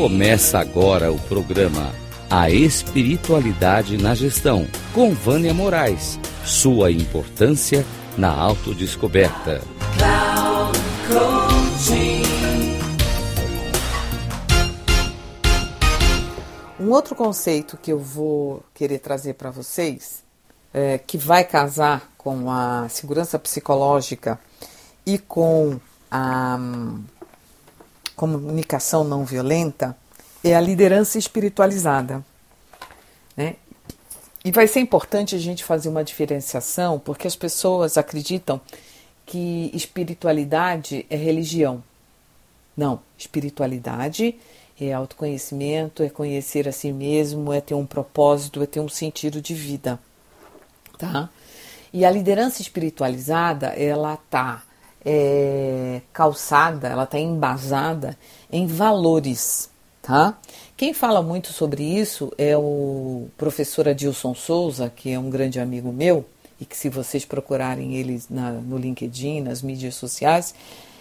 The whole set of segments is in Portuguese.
Começa agora o programa A Espiritualidade na Gestão, com Vânia Moraes. Sua importância na autodescoberta. Um outro conceito que eu vou querer trazer para vocês, é, que vai casar com a segurança psicológica e com a um, comunicação não violenta, é a liderança espiritualizada. Né? E vai ser importante a gente fazer uma diferenciação, porque as pessoas acreditam que espiritualidade é religião. Não, espiritualidade é autoconhecimento, é conhecer a si mesmo, é ter um propósito, é ter um sentido de vida, tá? E a liderança espiritualizada, ela tá é, calçada, ela tá embasada em valores, tá? Quem fala muito sobre isso é o professor Adilson Souza, que é um grande amigo meu, e que se vocês procurarem ele na, no LinkedIn, nas mídias sociais,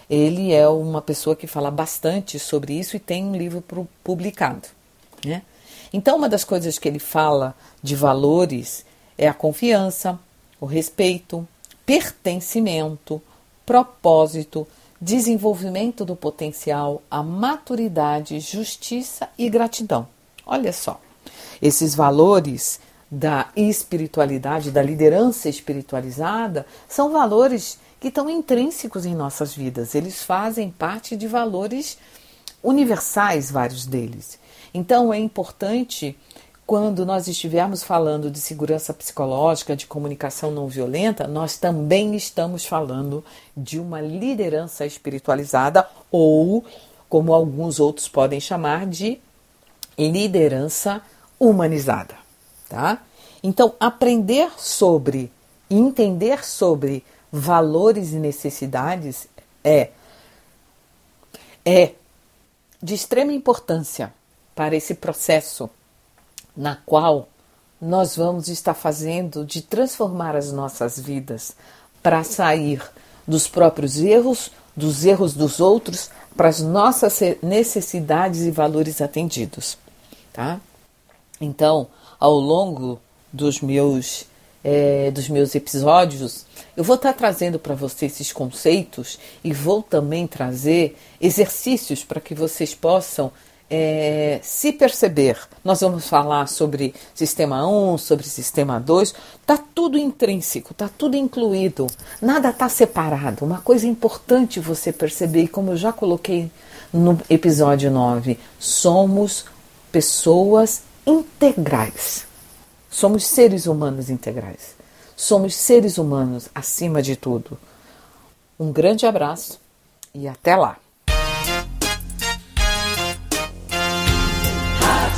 ele é uma pessoa que fala bastante sobre isso e tem um livro publicado. Né? Então, uma das coisas que ele fala de valores é a confiança, o respeito, pertencimento, propósito, desenvolvimento do potencial, a maturidade, justiça e gratidão. Olha só, esses valores da espiritualidade, da liderança espiritualizada, são valores que estão intrínsecos em nossas vidas. Eles fazem parte de valores universais, vários deles. Então é importante quando nós estivermos falando de segurança psicológica, de comunicação não violenta, nós também estamos falando de uma liderança espiritualizada ou, como alguns outros podem chamar, de liderança humanizada, tá? Então, aprender sobre, entender sobre valores e necessidades é é de extrema importância para esse processo na qual nós vamos estar fazendo de transformar as nossas vidas para sair dos próprios erros, dos erros dos outros, para as nossas necessidades e valores atendidos, tá? Então, ao longo dos meus é, dos meus episódios, eu vou estar trazendo para vocês esses conceitos e vou também trazer exercícios para que vocês possam é, se perceber. Nós vamos falar sobre sistema 1, sobre sistema 2, está tudo intrínseco, está tudo incluído, nada está separado. Uma coisa importante você perceber, e como eu já coloquei no episódio 9, somos pessoas integrais. Somos seres humanos integrais. Somos seres humanos acima de tudo. Um grande abraço e até lá!